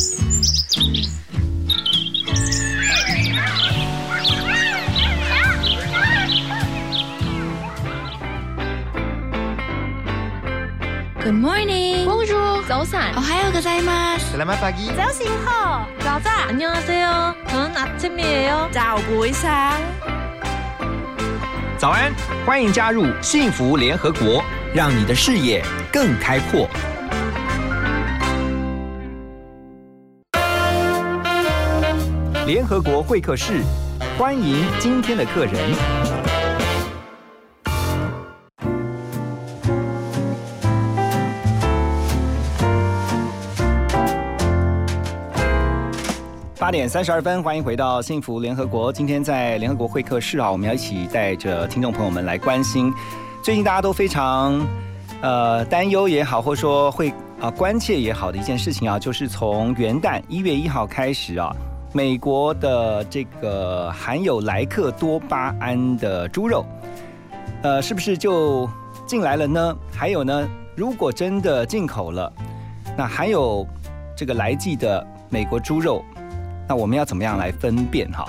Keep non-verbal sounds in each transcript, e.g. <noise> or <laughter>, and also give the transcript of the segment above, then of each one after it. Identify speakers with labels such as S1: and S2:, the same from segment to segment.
S1: Good morning.
S2: Bonjour.
S3: 早安。
S1: 오하요 고자이마스.
S4: Selamat pagi.
S2: 早醒好，早早
S3: 안녕하세요. 저는 아침이에요.
S2: 早不一
S5: 상그 早安，欢迎加入幸福联合国，让你的视野更开阔。 联合国会客室，欢迎今天的客人。八点三十二分，欢迎回到幸福联合国。今天在联合国会客室啊，我们要一起带着听众朋友们来关心最近大家都非常呃担忧也好，或者说会啊、关切也好的一件事情啊，就是从元旦一月一号开始啊，美国的这个含有莱克多巴胺的猪肉，呃，是不是就进来了呢？还有呢，如果真的进口了，那含有这个来剂的美国猪肉。那我们要怎么样来分辨哈？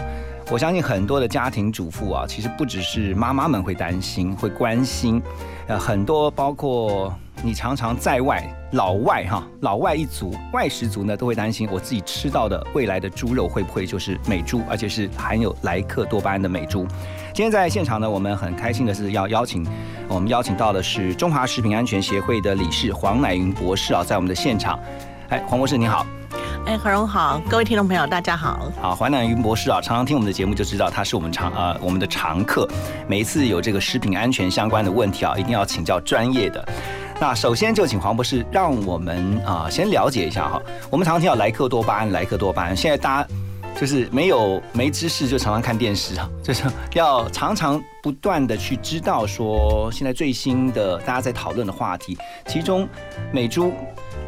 S5: 我相信很多的家庭主妇啊，其实不只是妈妈们会担心、会关心，呃，很多包括你常常在外老外哈，老外一族、外食族呢，都会担心我自己吃到的未来的猪肉会不会就是美猪，而且是含有莱克多巴胺的美猪。今天在现场呢，我们很开心的是要邀请，我们邀请到的是中华食品安全协会的理事黄乃云博士啊，在我们的现场。哎，黄博士你好。
S6: 哎，何荣好，各位听众朋友，大家好。
S5: 好，淮南云博士啊，常常听我们的节目就知道他是我们常呃我们的常客。每一次有这个食品安全相关的问题啊，一定要请教专业的。那首先就请黄博士让我们啊、先了解一下哈。我们常常听到莱克多巴胺，莱克多巴胺，现在大家就是没有没知识就常常看电视啊，就是要常常不断的去知道说现在最新的大家在讨论的话题，其中美珠。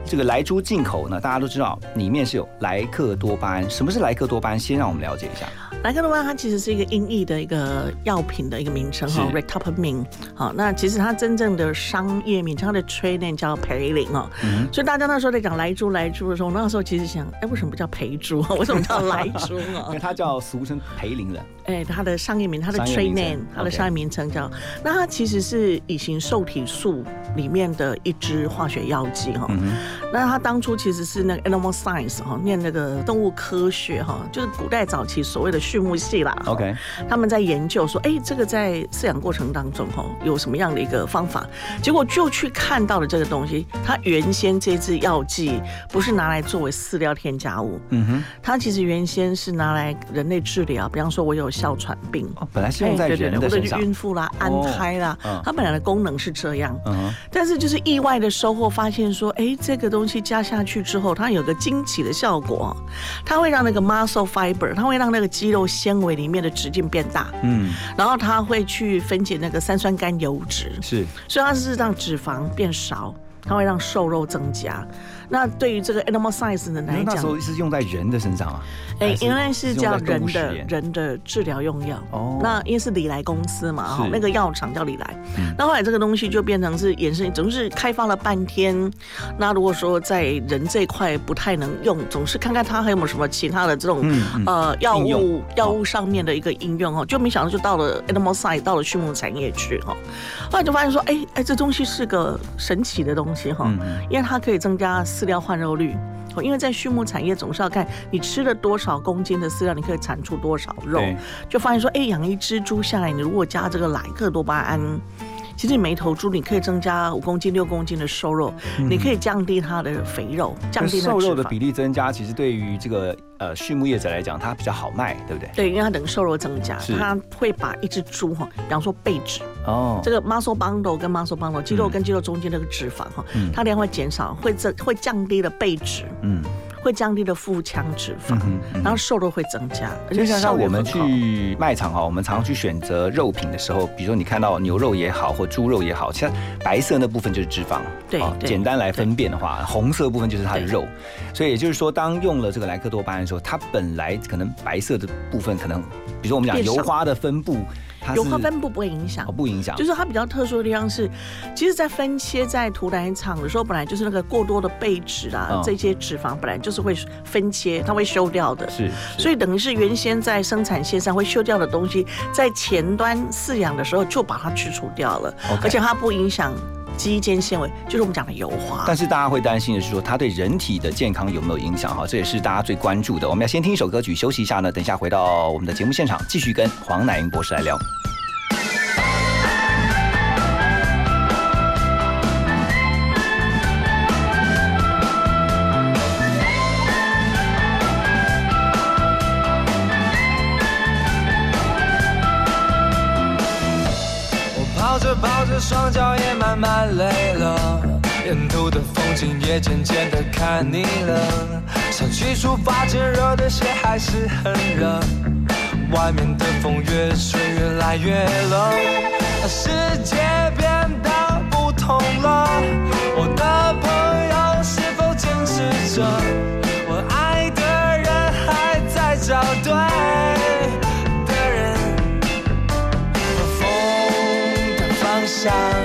S5: 这个莱猪进口呢，大家都知道里面是有莱克多巴胺。什么是莱克多巴胺？先让我们了解一下。
S6: 莱克多巴胺它其实是一个音译的一个药品的一个名称哈，Retopamin。好，那其实它真正的商业名称，它的 trade name 叫培林哦。
S5: 嗯
S6: 所以大家那时候在讲莱猪莱猪的时候，那时候其实想，哎，为什么不叫 <laughs> 培猪？为什么叫莱猪
S5: 因
S6: 啊
S5: 为？它叫俗称培林人。
S6: 哎，它的商业名，它的 trade name，它的商业名称叫，那它其实是乙型受体素里面的一支化学药剂哈。
S5: 嗯
S6: 那他当初其实是那个 animal science 哈，念那个动物科学哈，就是古代早期所谓的畜牧系啦。
S5: OK，
S6: 他们在研究说，哎，这个在饲养过程当中哈，有什么样的一个方法？结果就去看到了这个东西，它原先这支药剂不是拿来作为饲料添加物，
S5: 嗯哼，
S6: 它其实原先是拿来人类治疗，比方说我有哮喘病。
S5: 哦，本来是用在
S6: 哎对对对，或者是。孕妇啦、安胎啦，
S5: 嗯
S6: 它本来的功能是这样。但是就是意外的收获，发现说，哎，这个东西加下去之后，它有个惊奇的效果，它会让那个 muscle fiber，它会让那个肌肉纤维里面的直径变大，
S5: 嗯，
S6: 然后它会去分解那个三酸甘油脂，
S5: 是。
S6: 所以它是让脂肪变少，它会让瘦肉增加。那对于这个 animal science 的来讲
S5: 那时，候是用在人的身上啊。
S6: 哎
S5: 还，是
S6: 因为是叫人的人的治疗用药。
S5: 哦
S6: 那因为是李来公司嘛，哈，那个药厂叫李来。
S5: 嗯
S6: 那后来这个东西就变成是衍生，总是开发了半天。那如果说在人这一块不太能用，总是看看它还有没有什么其他的这种、呃药物药物上面的一个应用哦，就没想到就到了 animal science，到了畜牧产业去哈。后来就发现说，哎哎，这东西是个神奇的东西哈。因为它可以增加饲料换肉率。哦因为在畜牧产业总是要看你吃了多少公斤的饲料，你可以产出多少肉。就发现说，哎，养一只猪下来，你如果加这个莱克多巴胺，其实你每一头猪你可以增加五公斤、六公斤的瘦肉，你可以降低它的肥肉，降低
S5: 瘦肉的比例增加，其实对于这个呃畜牧业者来讲，它比较好卖，对不对？
S6: 对，因为它等瘦肉增加，它会把一只猪哈，比方说背脂，
S5: 哦，
S6: 这个 muscle bundle 跟 muscle bundle 肌肉跟肌肉中间那个脂肪哈，
S5: 嗯。
S6: 它量会减少，会增会降低了背脂，
S5: 嗯
S6: 会降低了腹腔脂肪
S5: 嗯，嗯
S6: 然后瘦肉会增加，
S5: 就像像我们去卖场哈，我们常常去选择肉品的时候，比如说你看到牛肉也好，或猪肉也好，像白色那部分就是脂肪，
S6: 对
S5: 简单来分辨的话，红色部分就是它的肉。所以也就是说，当用了这个莱克多巴胺的时候，它本来可能白色的部分可能，比如说我们讲油花的分布它
S6: 油花分布不会影响
S5: 哦，。不影响，
S6: 就是它比较特殊的地方是，其实，在分切在屠宰场的时候，本来就是那个过多的背脂啊，
S5: 嗯
S6: 这些脂肪本来就是会分切，它会修掉的。
S5: 是，
S6: 所以等于是原先在生产线上会修掉的东西，在前端饲养的时候就把它去除掉了而且它不影响肌间纤维，就是我们讲的油花。
S5: 但是大家会担心的是说，它对人体的健康有没有影响？哈，这也是大家最关注的。我们要先听一首歌曲，休息一下呢，等一下回到我们的节目现场，继续跟黄乃英博士来聊。
S4: 双脚也慢慢累了，沿途的风景也渐渐的看腻了。想去出发前，热的鞋还是很热，外面的风越吹越来越冷，世界的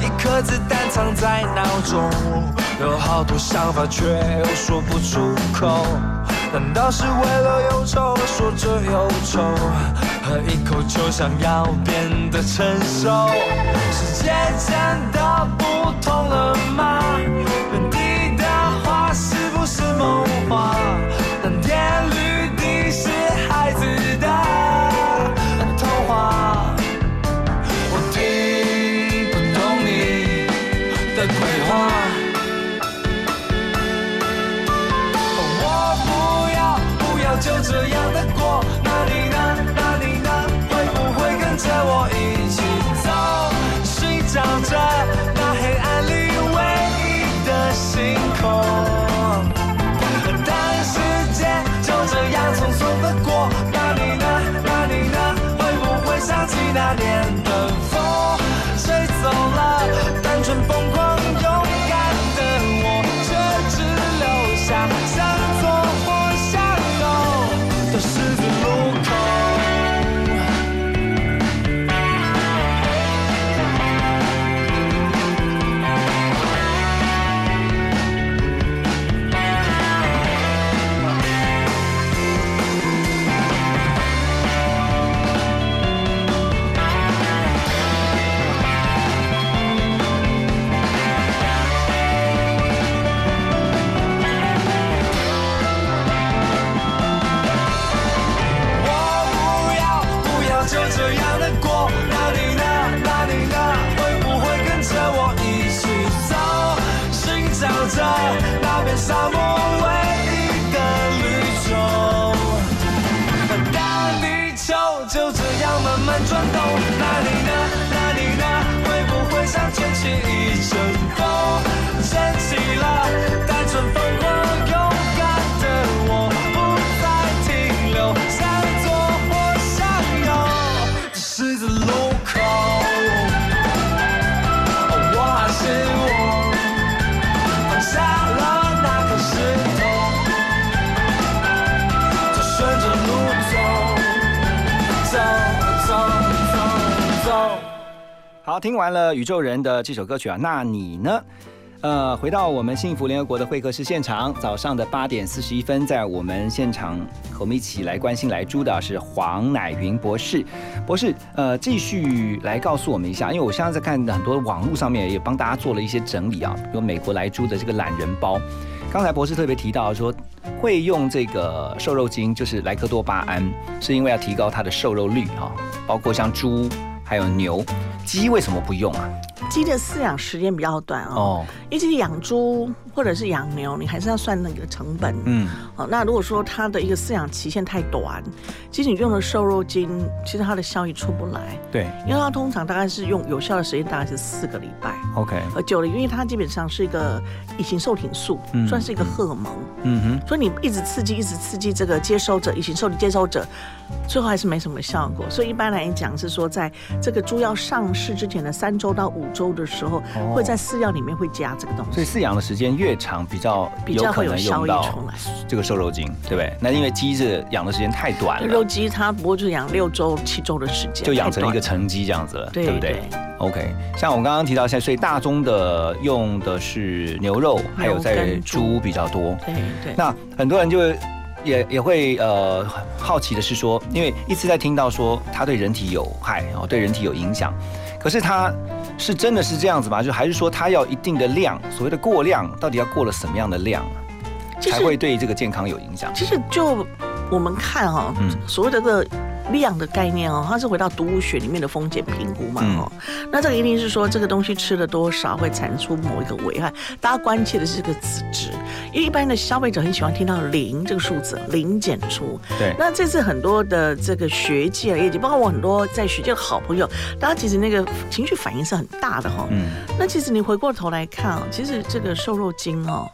S4: 一颗子弹藏在脑中，有好多想法却又说不出口。难道是为了忧愁说着忧愁，喝一口就想要变得成熟？世界真的不同了吗？那年的风，吹走了单纯沙漠唯一的绿洲？大地球就这样慢慢转动，那你呢？那你呢？会不会像卷起一阵风，掀起了单纯疯狂
S5: 好，听完了宇宙人的这首歌曲啊，那你呢？呃，回到我们幸福联合国的会客室现场，早上的八点四十一分，在我们现场和我们一起来关心来猪的是黄乃云博士。博士，呃，继续来告诉我们一下，因为我现在在看很多网络上面也帮大家做了一些整理啊，比如美国来猪的这个懒人包。刚才博士特别提到说，会用这个瘦肉精，就是莱克多巴胺，是因为要提高它的瘦肉率啊，包括像猪还有牛，鸡为什么不用啊？
S6: 鸡的饲养时间比较短哦，一直养猪或者是养牛，你还是要算那个成本。嗯，好，那如果说它的一个饲养期限太短，其实你用的瘦肉精，其实它的效益出不来。
S5: 对，
S6: 因为它通常大概是用有效的时间大概是四个礼拜。
S5: OK，
S6: 呃，久了，因为它基本上是一个乙型受体素，算是一个荷尔蒙。嗯哼，所以你一直刺激，一直刺激这个接收者，乙型受体接收者，最后还是没什么效果。所以一般来讲是说，在这个猪要上市之前的三周到五周。的时候会在饲料里面会加这个东西，
S5: 所以饲养的时间越长，比较比较可能用到这个瘦肉精，对不对？那因为鸡是养的时间太短了，
S6: 肉鸡它不过就养六周、七周的时间，
S5: 就养成一个成鸡这样子了，对不对？OK，像我刚刚提到，现在所以大宗的用的是牛肉，还有在猪比较多。
S6: 对对。
S5: 那很多人就也也会呃好奇的是说，因为一直在听到说它对人体有害，然后对人体有影响，可是它。是真的是这样子吗？就还是说它要一定的量，所谓的过量，到底要过了什么样的量啊，才会对这个健康有影响？
S6: 其实就我们看哈，所谓的个。量的概念哦，它是回到毒物学里面的风险评估嘛哦，那这个一定是说这个东西吃了多少会产出某一个危害，大家关切的是这个子值，因为一般的消费者很喜欢听到零这个数字，零检出。
S5: 对，
S6: 那这次很多的这个学界业绩，包括我很多在学界的好朋友，大家其实那个情绪反应是很大的哈。嗯，那其实你回过头来看啊，其实这个瘦肉精哦。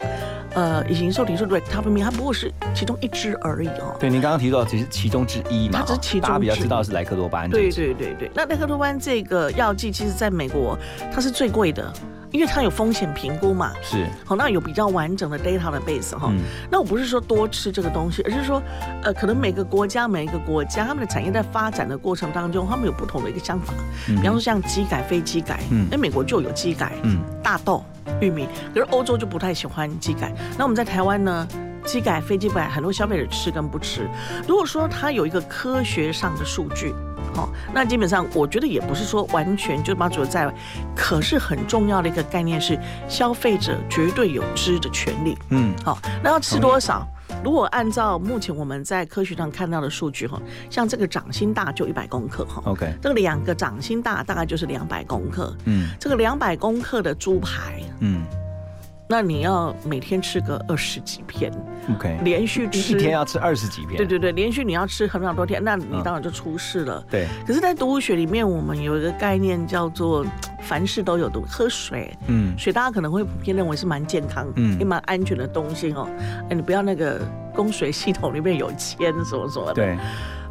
S6: 呃，已经受体素对，它不明它不过是其中一支而已哦。
S5: 对，您刚刚提到只是其中之一嘛，
S6: 它只是其中。
S5: 大家比较知道是莱克多巴胺。
S6: 对对对对，那莱克多巴胺这个药剂，其实在美国它是最贵的，因为它有风险评估嘛。
S5: 是。
S6: 好，那有比较完整的 data 的 base 哈。那我不是说多吃这个东西，而是说，呃，可能每个国家每一个国家他们的产业在发展的过程当中，他们有不同的一个想法。比方说像机改、非机改，嗯，那美国就有机改，嗯，大豆。玉米，可是欧洲就不太喜欢机改。那我们在台湾呢，机改、非机改，很多消费者吃跟不吃。如果说它有一个科学上的数据，好，那基本上我觉得也不是说完全就把主在。可是很重要的一个概念是，消费者绝对有知的权利。嗯，好，那要吃多少？如果按照目前我们在科学上看到的数据哈，像这个掌心大就一百公克哈
S5: ，OK，
S6: 这个两个掌心大大概就是两百公克，嗯，这个两百公克的猪排，嗯。那你要每天吃个二十几片
S5: ，OK，
S6: 连续吃
S5: 一天要吃二十几片，
S6: 对对对，连续你要吃很多天，那你当然就出事了。
S5: 对，
S6: 可是，在毒物学里面，我们有一个概念叫做 <tsk> 凡事都有毒，喝水，嗯，水大家可能会普遍认为是蛮健康、嗯也蛮安全的东西哦。哎，你不要那个供水系统里面有铅什么什么的，
S5: 对，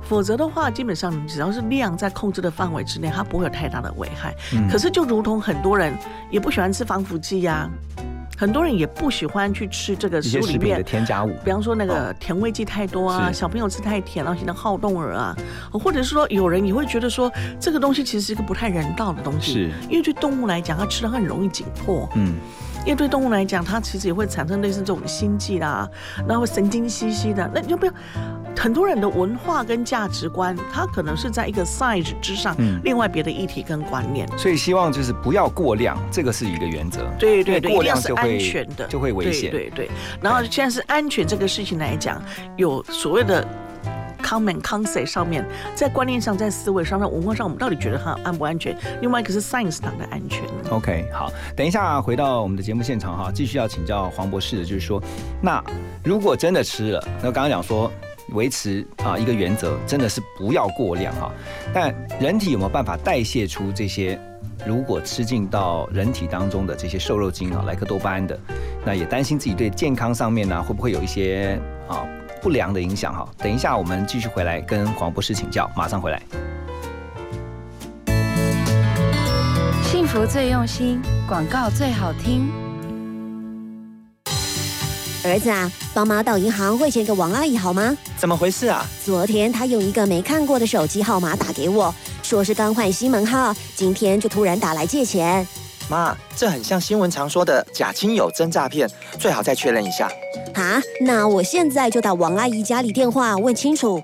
S6: 否则的话，基本上你只要是量在控制的范围之内，它不会有太大的危害。可是，就如同很多人也不喜欢吃防腐剂呀。很多人也不喜欢去吃这个食物里面
S5: 的添加物，
S6: 比方说那个甜味剂太多啊，小朋友吃太甜了，显得好动儿啊，或者是说有人也会觉得说这个东西其实是一个不太人道的东西，
S5: 是，
S6: 因为对动物来讲，它吃的很容易紧迫，嗯，因为对动物来讲，它其实也会产生类似这种心悸啦，然后神经兮兮的，那你就不要。很多人的文化跟价值观，它可能是在一个 size 之上，另外别的议题跟观念。
S5: 所以希望就是不要过量，这个是一个原则。
S6: 对对对，
S5: 过量
S6: 就会安全的，
S5: 就会危险。
S6: 对对。然后现在是安全这个事情来讲，有所谓的 common concept 上面，在观念上，在思维上，在文化上，我们到底觉得它安不安全？另外一个是 science 上的安全。
S5: OK，好，等一下回到我们的节目现场哈，继续要请教黄博士的，就是说，那如果真的吃了，那刚刚讲说。维持啊一个原则，真的是不要过量哈。但人体有没有办法代谢出这些？如果吃进到人体当中的这些瘦肉精啊，莱克多巴胺的，那也担心自己对健康上面呢会不会有一些啊不良的影响哈。等一下我们继续回来跟黄博士请教，马上回来。
S1: 幸福最用心，广告最好听。
S7: 儿子啊，帮妈到银行汇钱给王阿姨好吗？
S8: 怎么回事啊？
S7: 昨天她用一个没看过的手机号码打给我，说是刚换新门号，今天就突然打来借钱。
S8: 妈，这很像新闻常说的假亲友真诈骗，最好再确认一下。
S7: 啊，那我现在就打王阿姨家里电话问清楚。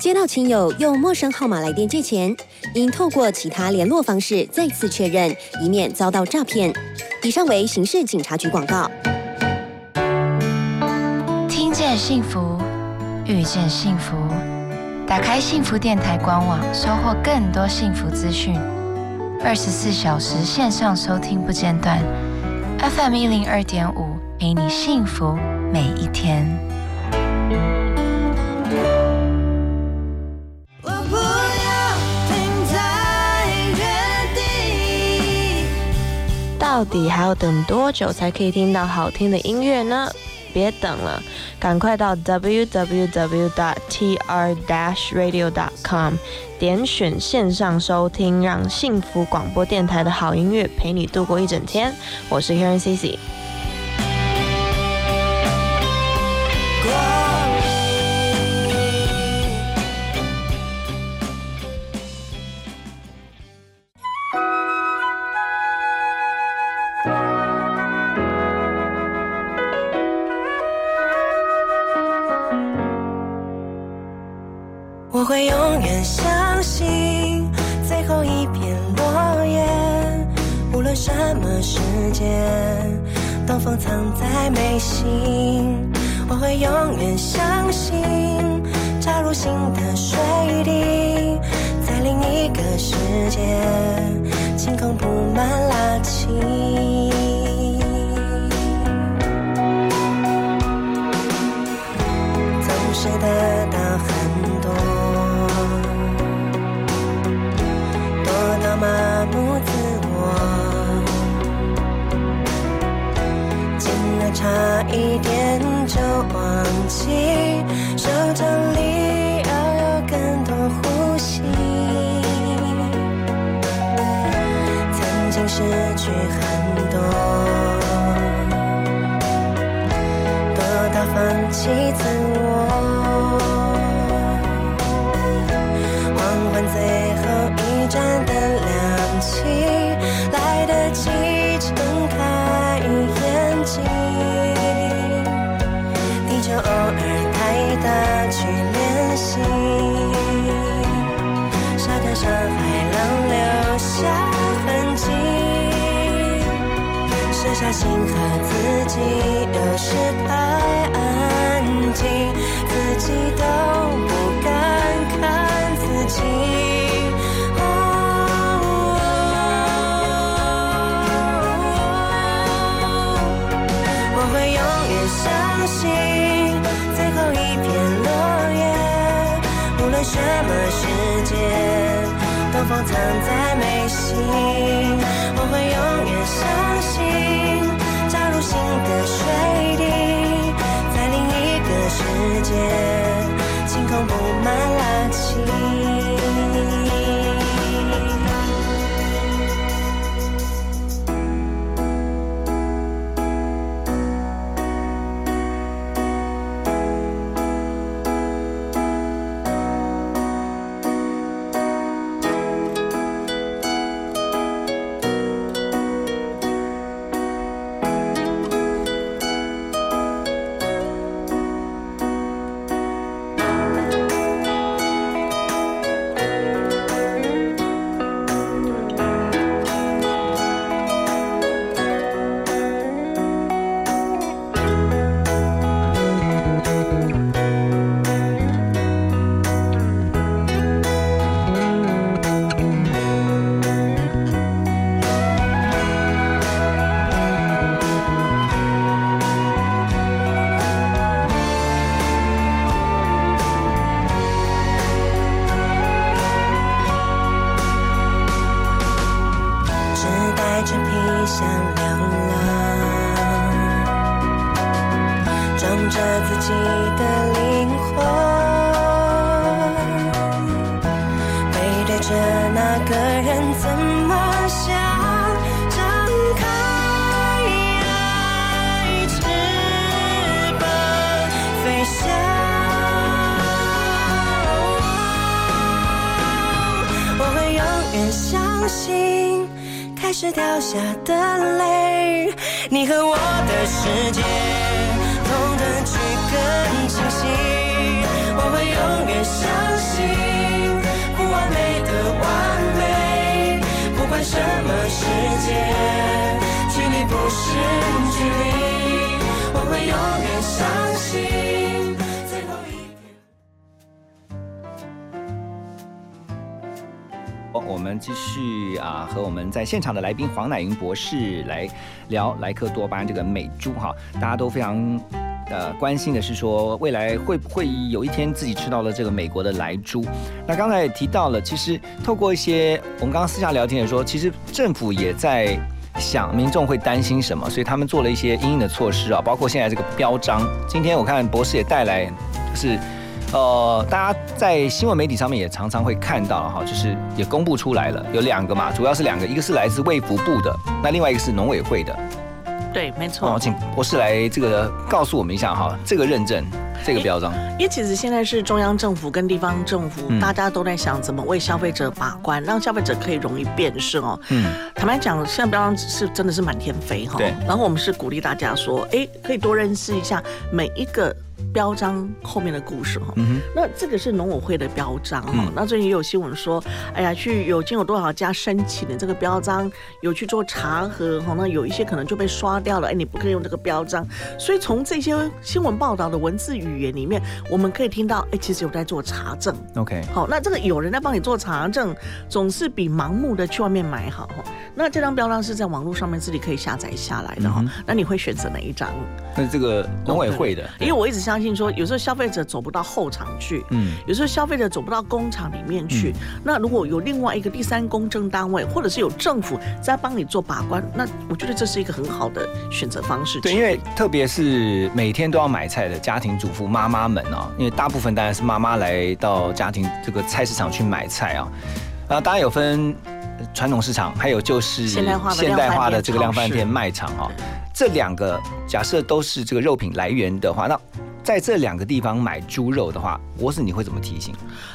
S7: 接到亲友用陌生号码来电借钱，应透过其他联络方式再次确认，以免遭到诈骗。以上为刑事警察局广告。
S1: 听见幸福，遇见幸福，打开幸福电台官网，收获更多幸福资讯。二十四小时线上收听不间断，FM 一零二点五，陪你幸福每一天。
S9: 我不要停在原地。
S10: 到底还要等多久才可以听到好听的音乐呢？别等了，赶快到 www.tr-radio.com 点选线上收听，让幸福广播电台的好音乐陪你度过一整天。我是 Karen Cici。
S9: 我会永远相信最后一片落叶，无论什么时间，东风藏在眉心。我会永远相信，插入新的水滴，在另一个世界，晴空布满拉青。总是得差一点风藏在眉心。我会永远相信，加入新的水滴，在另一个世界，晴空布满拉青。我会永远相信，开始掉下的泪，你和我的世界同等去更清晰。我会永远相信不完美的完美，不管什么世界，距离不是距离，我会永远相信
S5: 我们继续啊，和我们在现场的来宾黄乃云博士来聊莱克多巴胺这个美猪哈，大家都非常呃关心的是说，未来会不会有一天自己吃到了这个美国的莱猪？那刚才也提到了，其实透过一些我们刚刚私下聊天也说，其实政府也在。想民众会担心什么，所以他们做了一些应应的措施啊，包括现在这个标章。今天我看博士也带来，就是呃，大家在新闻媒体上面也常常会看到哈，就是也公布出来了，有两个嘛，主要是两个，一个是来自卫福部的，那另外一个是农委会的。
S6: 对，没错。
S5: 哦，请博士来这个告诉我们一下哈，这个认证，这个标章。
S6: 因为其实现在是中央政府跟地方政府，大家都在想怎么为消费者把关，让消费者可以容易辨识哦。嗯。坦白讲，现在标章是真的是满天飞哈。
S5: 对。
S6: 然后我们是鼓励大家说，哎，可以多认识一下每一个。标章后面的故事哈，那这个是农委会的标章哈。那最近也有新闻说，哎呀，去有经有多少家申请的这个标章，有去做查核哈，那有一些可能就被刷掉了。哎，你不可以用这个标章。所以从这些新闻报道的文字语言里面，我们可以听到，哎，其实有在做查证。
S5: OK，
S6: 好，那这个有人在帮你做查证，总是比盲目的去外面买好哈。那这张标章是在网络上面自己可以下载下来的哈。那你会选择哪一张？
S5: 那这个农委会的，
S6: 因为我一直相信。说有时候消费者走不到后场去，嗯，有时候消费者走不到工厂里面去。那如果有另外一个第三公证单位，或者是有政府在帮你做把关，那我觉得这是一个很好的选择方式。
S5: 对，因为特别是每天都要买菜的家庭主妇妈妈们啊，因为大部分当然是妈妈来到家庭这个菜市场去买菜啊。啊，当然有分传统市场，还有就是
S6: 现代化的
S5: 现代化的这个量贩店卖场啊。这两个假设都是这个肉品来源的话，那在这两个地方买猪肉的话，我是你会怎么提醒？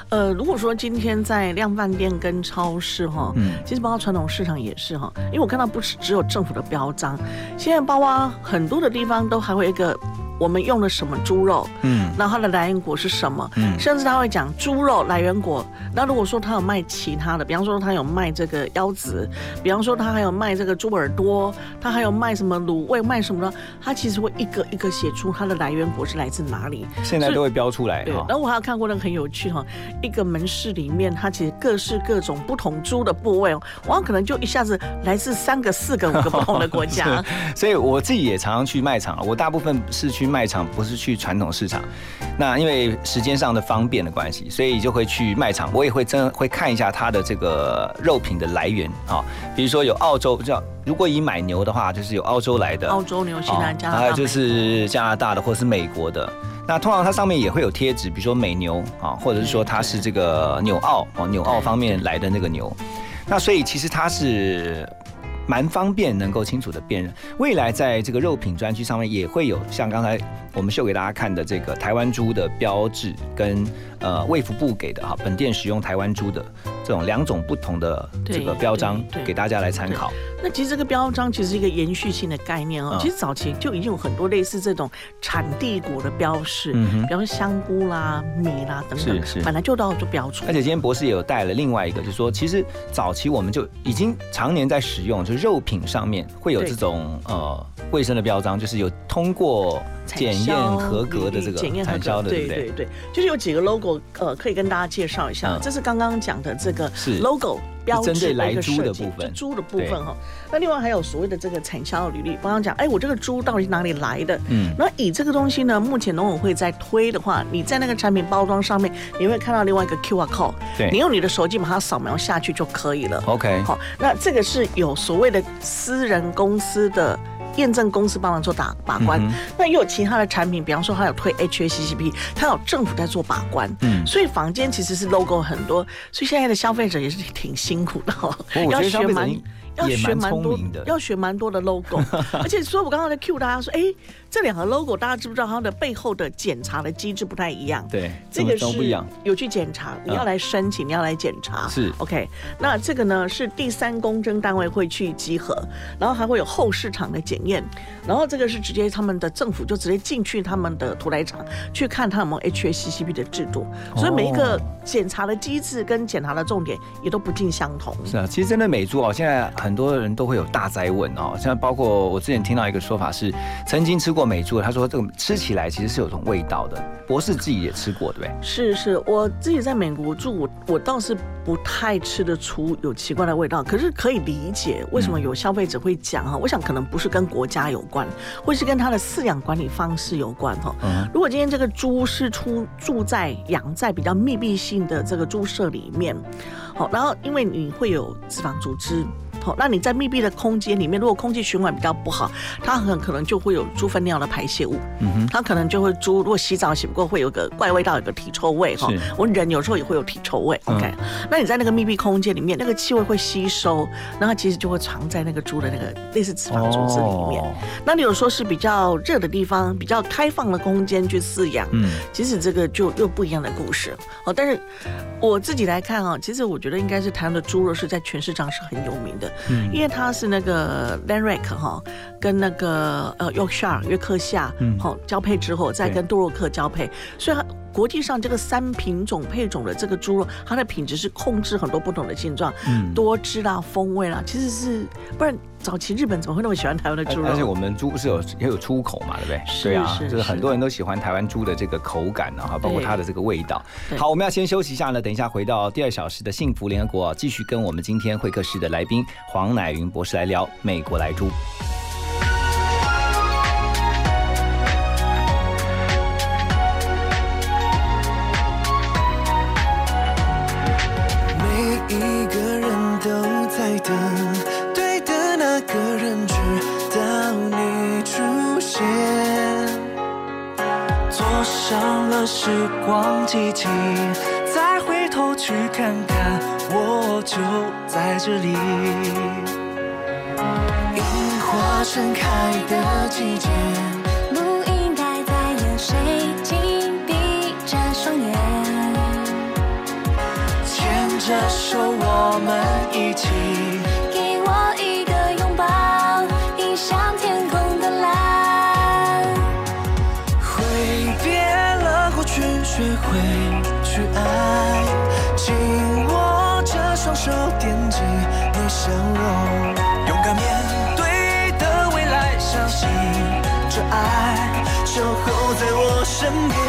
S6: 呃，如果说今天在量贩店跟超市哈，嗯，其实包括传统市场也是哈，因为我看到不是只有政府的标章，现在包括很多的地方都还会一个。我们用了什么猪肉？嗯，那它的来源国是什么？嗯，甚至他会讲猪肉来源国。那如果说他有卖其他的，比方说他有卖这个腰子，比方说他还有卖这个猪耳朵，他还有卖什么卤味，卖什么呢？他其实会一个一个写出它的来源国是来自哪里。
S5: 现在都会标出来。
S6: 对，然后我还有看过那个很有趣哈，一个门市里面它其实各式各种不同猪的部位哦，往往可能就一下子来自三个、四个、五个不同的国家。<laughs>
S5: 所以我自己也常常去卖场我大部分是去。卖场不是去传统市场，那因为时间上的方便的关系，所以就会去卖场。我也会真会看一下它的这个肉品的来源啊，比如说有澳洲，叫如果以买牛的话，就是有澳洲来的，
S6: 澳洲牛、新西兰、加拿大，
S5: 还有就是加拿大的或者是美国的。那通常它上面也会有贴纸，比如说美牛啊，或者是说它是这个纽澳哦，纽澳方面来的那个牛。那所以其实它是。蛮方便，能够清楚的辨认。未来在这个肉品专区上面也会有像刚才我们秀给大家看的这个台湾猪的标志，跟呃卫福部给的哈本店使用台湾猪的这种两种不同的这个标章，给大家来参考。
S6: 那其实这个标章其实是一个延续性的概念哦。其实早期就已经有很多类似这种产地果的标示，比方说香菇啦、米啦等等，是是，本来就到就标出。
S5: 而且今天博士也有带了另外一个，就是说其实早期我们就已经常年在使用，就是肉品上面会有这种呃卫生的标章，就是有通过检验合格的这个
S6: 检验
S5: 产销的，对不对？
S6: 对对，就是有几个 logo，呃，可以跟大家介绍一下。这是刚刚讲的这个 logo。标
S5: 志的一个设计，
S6: 就猪的部分哈。那另外还有所谓的这个产销履历，刚刚讲，哎，我这个猪到底是哪里来的？嗯，那以这个东西呢，目前农委会在推的话，你在那个产品包装上面，你会看到另外一个 QR code，
S5: 对，
S6: 你用你的手机把它扫描下去就可以了。
S5: OK，
S6: 好，那这个是有所谓的私人公司的。验证公司帮忙做打把关，那又有其他的产品，比方说它有推 HACCP，它有政府在做把关，嗯，所以房间其实是 logo 很多，所以现在的消费者也是挺辛苦的哦，
S5: 要学蛮蛮
S6: 学蛮多
S5: 聪明的，
S6: 要学蛮多的 logo，<laughs> 而且所以我刚刚在 cue 大家说，哎，这两个 logo 大家知不知道它的背后的检查的机制不太一样？
S5: 对，
S6: 这个是。有去检查，你要来申请，你要来检查。
S5: 是
S6: OK，那这个呢是第三公证单位会去集合，然后还会有后市场的检验，然后这个是直接他们的政府就直接进去他们的屠宰场去看他有没有 HACCP 的制度，所以每一个检查的机制跟检查的重点也都不尽相同。
S5: 是啊，其实真的美猪哦，现在很多人都会有大灾问哦，像包括我之前听到一个说法是，曾经吃过美猪，他说这个吃起来其实是有种味道的。博士自己也吃过，对不对？
S6: 是是，我自己在美国住，我我倒是不太吃得出有奇怪的味道，可是可以理解为什么有消费者会讲哈。我想可能不是跟国家有关，或是跟他的饲养管理方式有关哈。如果今天这个猪是出住在养在比较密闭性的这个猪舍里面，好，然后因为你会有脂肪组织。好，那你在密闭的空间里面，如果空气循环比较不好，它很可能就会有猪粪尿的排泄物。嗯哼，它可能就会猪如果洗澡洗不过，会有个怪味道，有个体臭味哈。我们人有时候也会有体臭味。OK，那你在那个密闭空间里面，那个气味会吸收，那它其实就会藏在那个猪的那个类似脂肪组织里面。那你有说是比较热的地方，比较开放的空间去饲养，嗯，其实这个就又不一样的故事。哦，但是我自己来看啊，其实我觉得应该是台湾的猪肉是在全市场是很有名的。嗯，因为它是那个 Lanrick 哈，跟那个呃 Yorkshire 约克夏，好交配之后再跟杜洛克交配，所以它国际上这个三品种配种的这个猪肉，它的品质是控制很多不同的性状，嗯，多汁啦、风味啦，其实是不然早期日本怎么会那么喜欢台湾的猪肉？
S5: 而且我们猪是有也有出口嘛，对不对？
S6: 对
S5: 啊，就是很多人都喜欢台湾猪的这个口感呢，哈，包括它的这个味道。好，我们要先休息一下呢，等一下回到第二小时的幸福联合国，继续跟我们今天会客室的来宾黄乃云博士来聊美国来猪。
S11: 时光机器，再回头去看看，我就在这里。樱花盛开的季节，
S12: 不应该再有谁紧闭着双眼。
S11: 牵着手，我们一起。守候在我身边，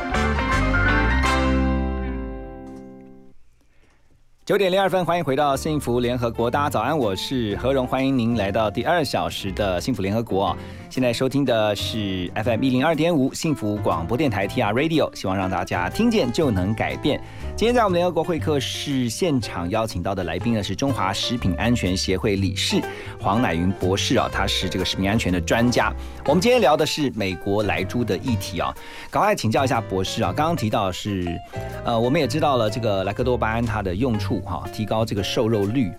S5: 九点零二分，欢迎回到幸福联合国，大家早安，我是何荣，欢迎您来到第二小时的幸福联合国啊。现在收听的是 FM 一零二点五幸福广播电台 TR Radio，希望让大家听见就能改变。今天在我们联合国会客室现场邀请到的来宾呢是中华食品安全协会理事黄乃云博士啊，他是这个食品安全的专家。我们今天聊的是美国来猪的议题啊，赶快请教一下博士啊，刚刚提到是，呃，我们也知道了这个莱克多巴胺它的用处哈、提高这个瘦肉率。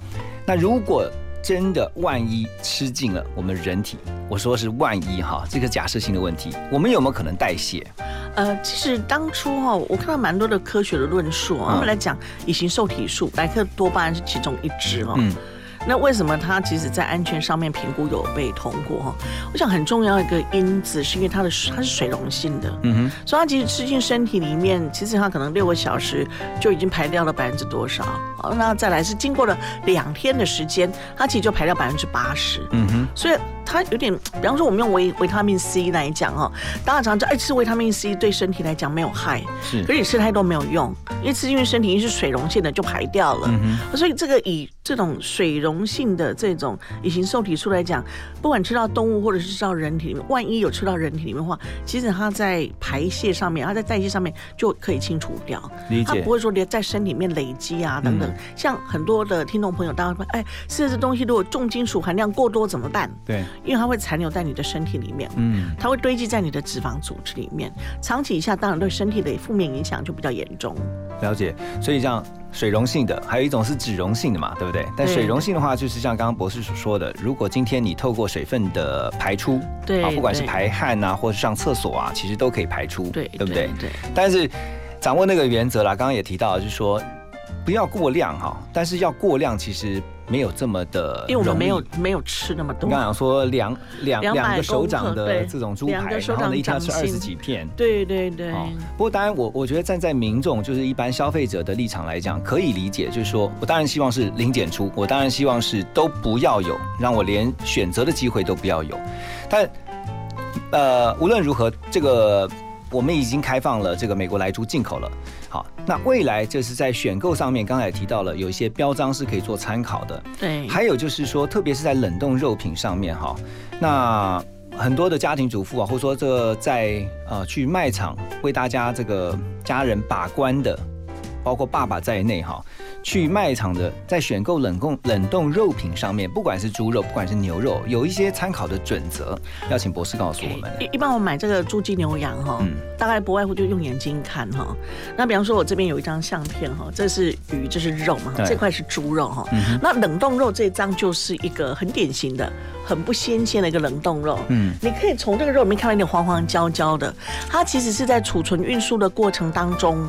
S5: 那如果真的万一吃进了我们人体，我说是万一哈，这个假设性的问题，我们有没有可能代谢？
S6: 呃，其实当初哈、我看到蛮多的科学的论述啊，来讲乙型受体素，莱克多巴胺是其中一支哦。
S5: 嗯
S6: 那为什么它其实在安全上面评估有被通过哈？我想很重要一个因子是因为它的它是水溶性的，
S5: 嗯哼，
S6: 所以它其实吃进身体里面，其实它可能六个小时就已经排掉了百分之多少？好，那再来是经过了两天的时间，它其实就排掉百分之八十。
S5: 嗯哼，
S6: 所以它有点，比方说我们用维维他命 C 来讲哦，大家常常哎吃维他命 C 对身体来讲没有害，
S5: 是
S6: 可是你吃太多没有用，因为吃进去身体已经是水溶性的就排掉了。
S5: 嗯
S6: 所以这个以这种水溶性的这种乙型受体素来讲，不管吃到动物或者是吃到人体里面，万一有吃到人体里面的话，其实它在排泄上面，它在代谢上面就可以清除掉。
S5: 理解
S6: 它不会说连在身体里面累积啊等等。
S5: 嗯
S6: 像很多的听众朋友，大家说，哎，吃的这东西如果重金属含量过多怎么办？
S5: 对，
S6: 因为它会残留在你的身体里面。
S5: 嗯，
S6: 它会堆积在你的脂肪组织里面，长期以下当然对身体的负面影响就比较严重。
S5: 了解。所以像水溶性的，还有一种是脂溶性的嘛，对不对？但水溶性的话，就是像刚刚博士所说的，如果今天你透过水分的排出，
S6: 对
S5: 啊，不管是排汗啊，或者上厕所啊，其实都可以排出，
S6: 对
S5: 对不对？
S6: 对，
S5: 但是掌握那个原则啦，刚刚也提到，就是说不要过量哈，但是要过量其实没有这么的，
S6: 因为我们没有。没有吃那么多
S5: 你刚。刚讲说两两两个手掌的这种猪排，然后呢一天要吃二十几片，
S6: 对对对，
S5: 哦，不过当然我，我觉得站在民众就是一般消费者的立场来讲，可以理解，就是说我当然希望是零检出，我当然希望是都不要有，让我连选择的机会都不要有。但呃，无论如何，这个我们已经开放了这个美国来猪进口了。好，那未来就是在选购上面，刚才也提到了有一些标章是可以做参考的。
S6: 对，
S5: 还有就是说，特别是在冷冻肉品上面哈，那很多的家庭主妇啊，或者说这个在呃去卖场为大家这个家人把关的，包括爸爸在内哈，去卖场的在选购冷冻冷冻肉品上面，不管是猪肉，不管是牛肉，有一些参考的准则，要请博士告诉我们。
S6: 一一般我买这个猪鸡牛羊哈，
S5: 嗯
S6: 大概不外乎就用眼睛看哈。那比方说，我这边有一张相片哈，这是鱼，这是肉嘛，
S5: 对
S6: 这块是猪肉哈。
S5: 嗯
S6: 那冷冻肉这张就是一个很典型的、很不新鲜的一个冷冻肉。
S5: 嗯
S6: 你可以从这个肉里面看到一点黄黄焦焦的，它其实是在储存运输的过程当中，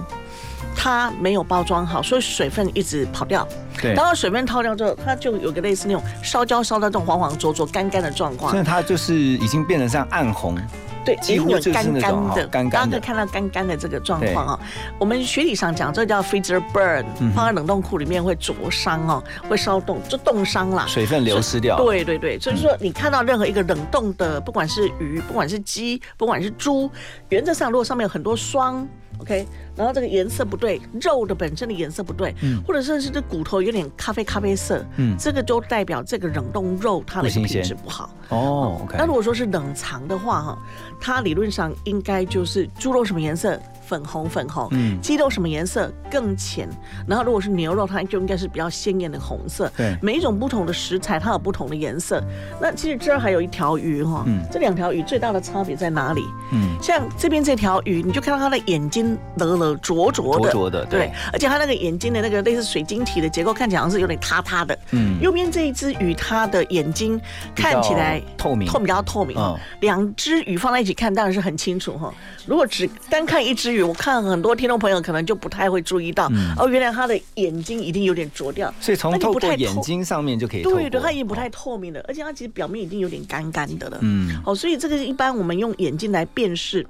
S6: 它没有包装好，所以水分一直跑掉。
S5: 对
S6: 当它水分掏掉之后，它就有个类似那种烧焦烧到这种黄黄浊浊、干干的状况
S5: 现。在它就是已经变成像暗红，
S6: 对，
S5: 几乎就是
S6: 有干
S5: 那种
S6: 干的，
S5: 哦干干的
S6: 大家可以看到干干的这个状况啊。我们学理上讲，这叫 freezer burn，、
S5: 嗯
S6: 放在冷冻库里面会灼伤哦，会烧冻，就冻伤啦。
S5: 水分流失掉。
S6: 对对对，所以说你看到任何一个冷冻的，不管是鱼，不管是鸡，不管是猪，原则上如果上面有很多霜，OK，然后这个颜色不对，肉的本身的颜色不对，
S5: 嗯
S6: 或者甚至这骨头有点咖啡咖啡色，
S5: 嗯
S6: 这个就代表这个冷冻肉它的品质不好。
S5: 哦。
S6: 那如果说是冷藏的话，哈，它理论上应该就是猪肉什么颜色，粉红粉红，
S5: 嗯
S6: 鸡肉什么颜色更浅，然后如果是牛肉，它就应该是比较鲜艳的红色。
S5: 对
S6: 每一种不同的食材，它有不同的颜色。那其实这儿还有一条鱼哈，
S5: 嗯
S6: 这两条鱼最大的差别在哪里？
S5: 嗯，
S6: 像这边这条鱼，你就看到它的眼睛勒勒灼灼的，
S5: 灼灼的，
S6: 对，而且它那个眼睛的那个类似水晶体的结构，看起来好像是有点塌塌的。
S5: 嗯
S6: 右边这一只鱼，它的眼睛看起来
S5: 透明
S6: 透比较透明。
S5: 嗯
S6: 两只鱼放在一起看，当然是很清楚哈。如果只单看一只鱼，我看很多听众朋友可能就不太会注意到，
S5: 嗯
S6: 哦，原来它的眼睛一定有点浊掉。
S5: 所以从透过眼睛上面就可以。
S6: 对对，它已经不太透明了，而且它其实表面已经有点干干的了。
S5: 嗯。
S6: 哦，所以这个一般我们用眼睛来辨识。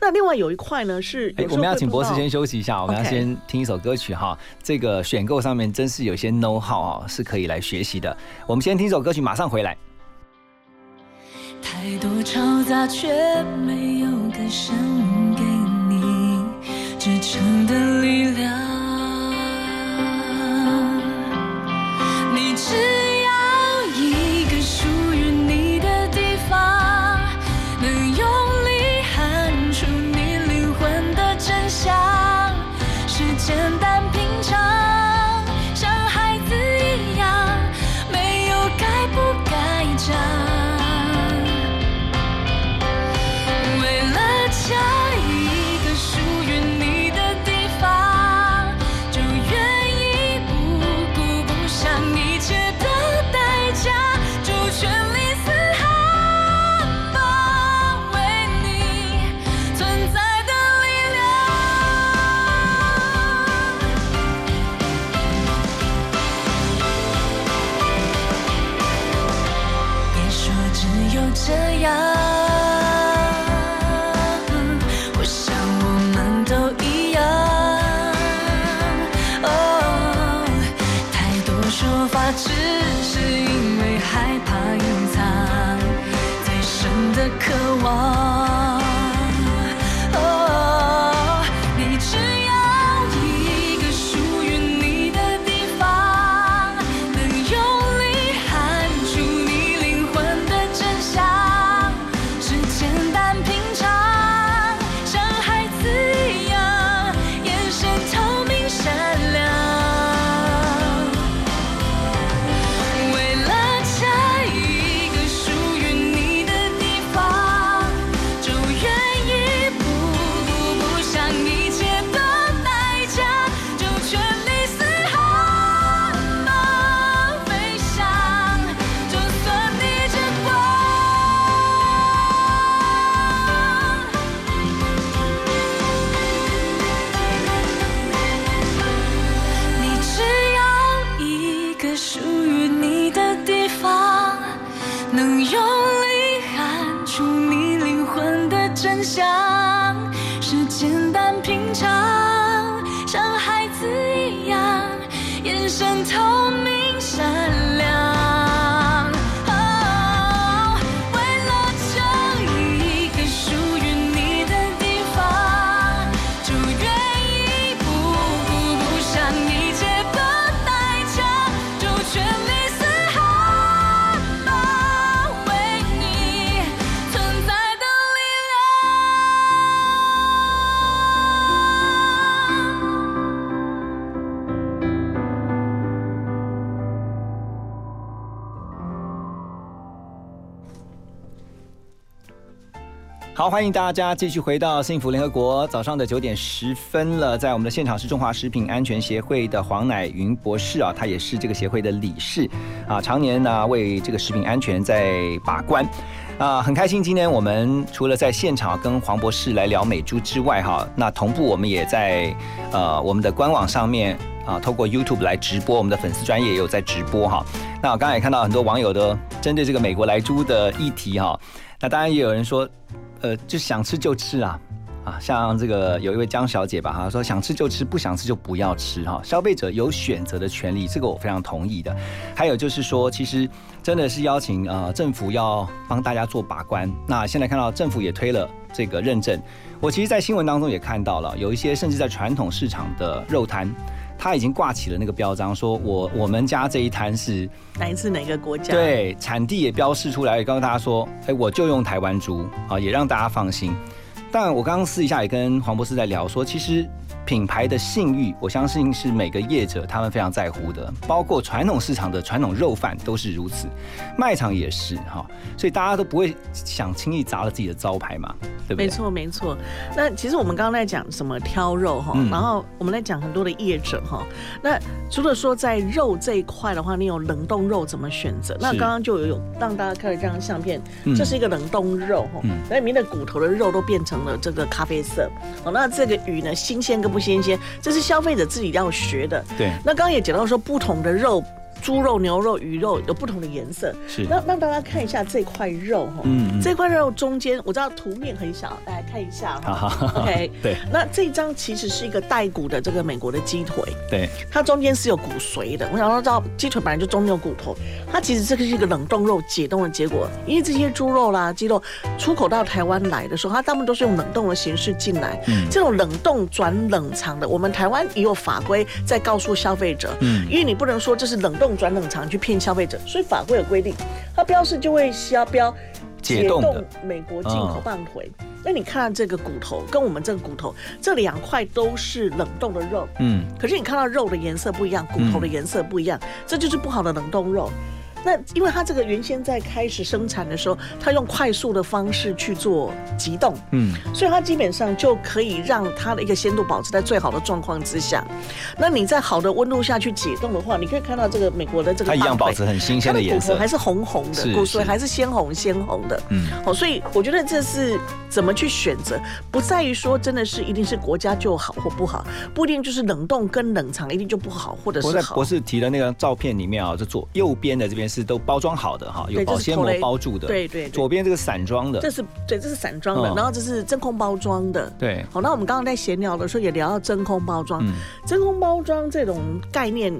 S6: 那另外有一块呢是，
S5: 哎，我们要请博士先休息一下，我们要先听一首歌曲哈。这个选购上面真是有些 know how 啊，是可以来学习的。我们先听一首歌曲，马上回来。
S12: 太多嘈杂，却没有歌声给你支撑的力量。想
S5: 好，欢迎大家继续回到幸福联合国，早上的九点十分了，在我们的现场是中华食品安全协会的黄乃云博士啊，他也是这个协会的理事啊，常年呢为这个食品安全在把关。啊，很开心，今天我们除了在现场跟黄博士来聊美猪之外，哈，那同步我们也在呃我们的官网上面啊，透过 YouTube 来直播，我们的粉丝专业也有在直播哈。那我刚才也看到很多网友的针对这个美国来猪的议题哈，那当然也有人说，呃，就想吃就吃啊。啊，像这个有一位江小姐吧，哈，说想吃就吃，不想吃就不要吃哈。消费者有选择的权利，这个我非常同意的。还有就是说，其实真的是邀请呃政府要帮大家做把关。那现在看到政府也推了这个认证，我其实，在新闻当中也看到了，有一些甚至在传统市场的肉摊，它已经挂起了那个标章，说我我们家这一摊是
S6: 来自哪个国家？
S5: 对，产地也标示出来，也告诉大家说，哎，我就用台湾猪啊，也让大家放心。但我刚刚私底下也跟黄博士在聊说，其实品牌的信誉，我相信是每个业者他们非常在乎的，包括传统市场的传统肉贩都是如此，卖场也是哈，所以大家都不会想轻易砸了自己的招牌嘛，对不对？
S6: 没错，没错。那其实我们刚刚在讲什么挑肉哈，
S5: 嗯
S6: 然后我们在讲很多的业者哈。那除了说在肉这一块的话，你有冷冻肉怎么选择？那刚刚就有有让大家看了这张相片，
S5: 嗯
S6: 这是一个冷冻肉哈
S5: 嗯，
S6: 那里面的骨头的肉都变成了这个咖啡色。哦，那这个鱼呢，新鲜跟不新鲜，这是消费者自己要学的。
S5: 对，
S6: 那刚刚也讲到说，不同的肉。猪肉、牛肉、鱼肉有不同的颜色，
S5: 是。
S6: 那让大家看一下这块肉哈，
S5: 嗯嗯。
S6: 这块肉中间我知道图面很小，大家看一下哈。
S5: 好好
S6: OK，<laughs>
S5: 对。
S6: 那这张其实是一个带骨的这个美国的鸡腿，
S5: 对，
S6: 它中间是有骨髓的。我想要知道鸡腿本来就中间有骨头，它其实这个是一个冷冻肉解冻的结果，因为这些猪肉啦、鸡肉出口到台湾来的时候，它大部分都是用冷冻的形式进来。
S5: 嗯。
S6: 这种冷冻转冷藏的，我们台湾也有法规在告诉消费者，
S5: 嗯。
S6: 因为你不能说这是冷冻转冷藏去骗消费者，所以法规有规定，它标示就会标标
S5: 解冻
S6: 美国进口
S5: 嗯
S6: 棒腿。那你看这个骨头跟我们这个骨头，这两块都是冷冻的肉，
S5: 嗯，
S6: 可是你看到肉的颜色不一样，骨头的颜色不一样，这就是不好的冷冻肉。那因为它这个原先在开始生产的时候，它用快速的方式去做急冻，
S5: 嗯，
S6: 所以它基本上就可以让它的一个鲜度保持在最好的状况之下。那你在好的温度下去解冻的话，你可以看到这个美国的这个
S5: 它一样保持很新鲜的颜色
S6: 它骨头还是红红的，骨髓还是鲜红鲜红的。
S5: 嗯，
S6: 哦，所以我觉得这是怎么去选择，不在于说真的是一定是国家就好或不好，不一定就是冷冻跟冷藏一定就不好，或者是好
S5: 我在博。士提的那个照片里面啊，就左右边的这边是都包装好的哈，有保鲜膜包住的，
S6: 对对对。
S5: 左边这个散装的，
S6: 这是对，这是散装的，
S5: 嗯。
S6: 然后这是真空包装的。
S5: 对，
S6: 好，那我们刚刚在闲聊的时候也聊到真空包装，
S5: 嗯。
S6: 真空包装这种概念，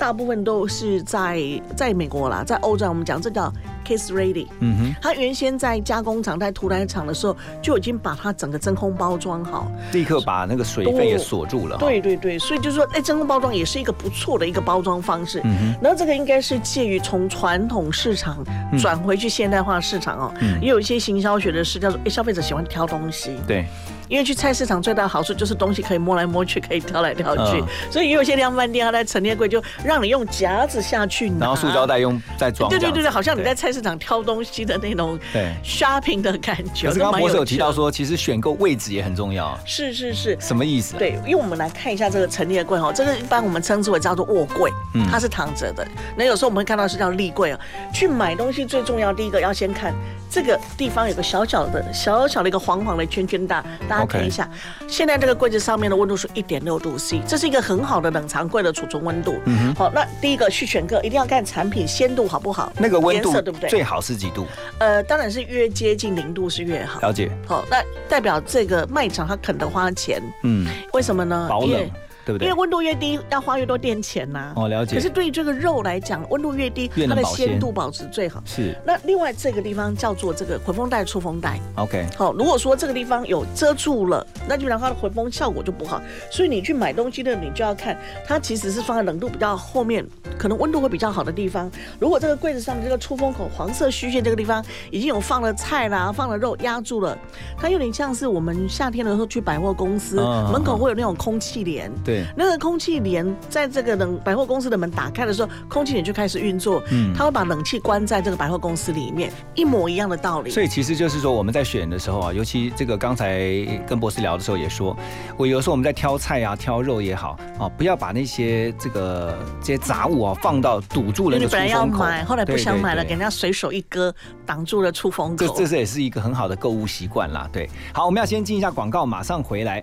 S6: 大部分都是在在美国啦，在欧洲我们讲这叫 case ready。
S5: 嗯哼，
S6: 它原先在加工厂、在屠宰场的时候，就已经把它整个真空包装好。
S5: 立刻把那个水分也锁住了哈，
S6: 对对对，所以就是说，哎，真空包装也是一个不错的一个包装方式。
S5: 嗯哼，
S6: 然后这个应该是介于从传统市场
S5: 嗯
S6: 转回去现代化市场哦，
S5: 嗯
S6: 也有一些行销学的是叫做，哎，消费者喜欢挑东西。
S5: 对，
S6: 因为去菜市场最大的好处就是东西可以摸来摸去，可以挑来挑去，
S5: 嗯
S6: 所以也有些量贩店它在陈列柜就让你用夹子下去拿，
S5: 然后塑胶袋用再装，
S6: 对对对对，好像你在菜市场挑东西的那种
S5: 对。
S6: shopping 的感觉。
S5: 可是刚刚博士有提到说，其实选购位置也很重要，
S6: 是是是，
S5: 什么意思、啊？，
S6: 对，因为我们来看一下这个陈列柜哈，这个一般我们称之为叫做卧柜，
S5: 嗯
S6: 它是躺着的。那有时候我们会看到是叫立柜啊。去买东西最重要，第一个要先看这个地方有个小小的、小小的一个黄黄的圈圈大，大家
S5: OK
S6: 看一下。现在这个柜子上面的温度是一点六度 C，这是一个很好的冷藏柜的储存温度。
S5: 嗯哼，
S6: 好，那第一个去选购一定要看产品鲜度好不好，
S5: 那个温度
S6: 对不对？
S5: 最好是几度？
S6: 呃，当然是越接近零度是越好。
S5: 了解。
S6: 好，那代表这个卖场他肯得花钱，
S5: 嗯，
S6: 为什么呢？
S5: 保冷
S6: 因为，
S5: 对不对
S6: 因为？温度越低，要花越多电钱呐、
S5: 哦，了解。
S6: 可是对于这个肉来讲，温度越低，它的
S5: 鲜
S6: 鲜度保持最好。
S5: 是
S6: 那另外这个地方叫做这个回风带、出风带。
S5: OK，
S6: 好，如果说这个地方有遮住了，那基本上它的回风效果就不好。所以你去买东西的，你就要看它其实是放在冷度比较后面，可能温度会比较好的地方。如果这个柜子上的这个出风口黄色虚线这个地方已经有放了菜啦、放了肉压住了，它有点像是我们夏天的时候去百货公司、
S5: 嗯
S6: 门口会有那种空气帘。
S5: 对，
S6: 那个空气帘在这个冷百货公司的门打开的时候，空气帘就开始运作，
S5: 嗯
S6: 它会把冷气关在这个百货公司里面，一模一样的道理。
S5: 所以其实就是说我们在选的时候啊，尤其这个刚才跟博士聊的时候也说，我有时候我们在挑菜啊、挑肉也好啊，不要把那些这个这些杂物啊放到堵住了那
S6: 你本来要买，后来不想买了，
S5: 对对对
S6: 给人家随手一割，挡住了出风口。
S5: 这这是也是一个很好的购物习惯啦。对，好，我们要先进一下广告，马上回来。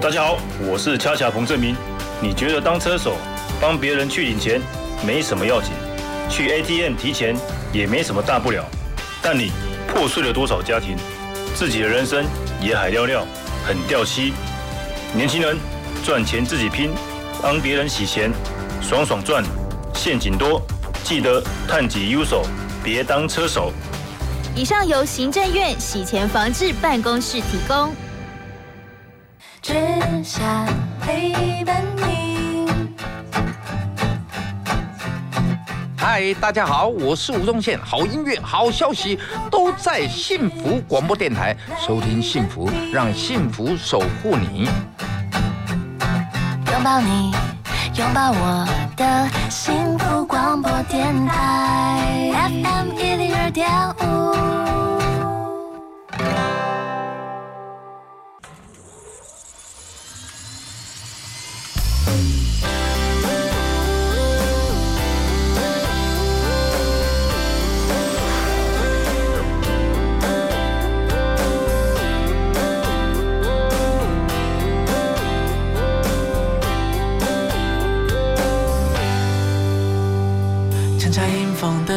S13: 大家好，我是恰恰彭正明。你觉得当车手帮别人去领钱没什么要紧，去 ATM 提钱也没什么大不了，但你破碎了多少家庭，自己的人生也海尿尿，很掉漆。年轻人赚钱自己拼，帮别人洗钱，爽爽赚，陷阱多，记得探己优手，别当车手。
S14: 以上由行政院洗钱防治办公室提供。
S12: 只想陪伴你。
S15: 嗨，大家好，我是吴宗宪。好音乐、好消息都在幸福广播电台，收听幸福，让幸福守护你。
S12: 拥抱你，拥抱我的幸福广播电台，FM 一零二点五。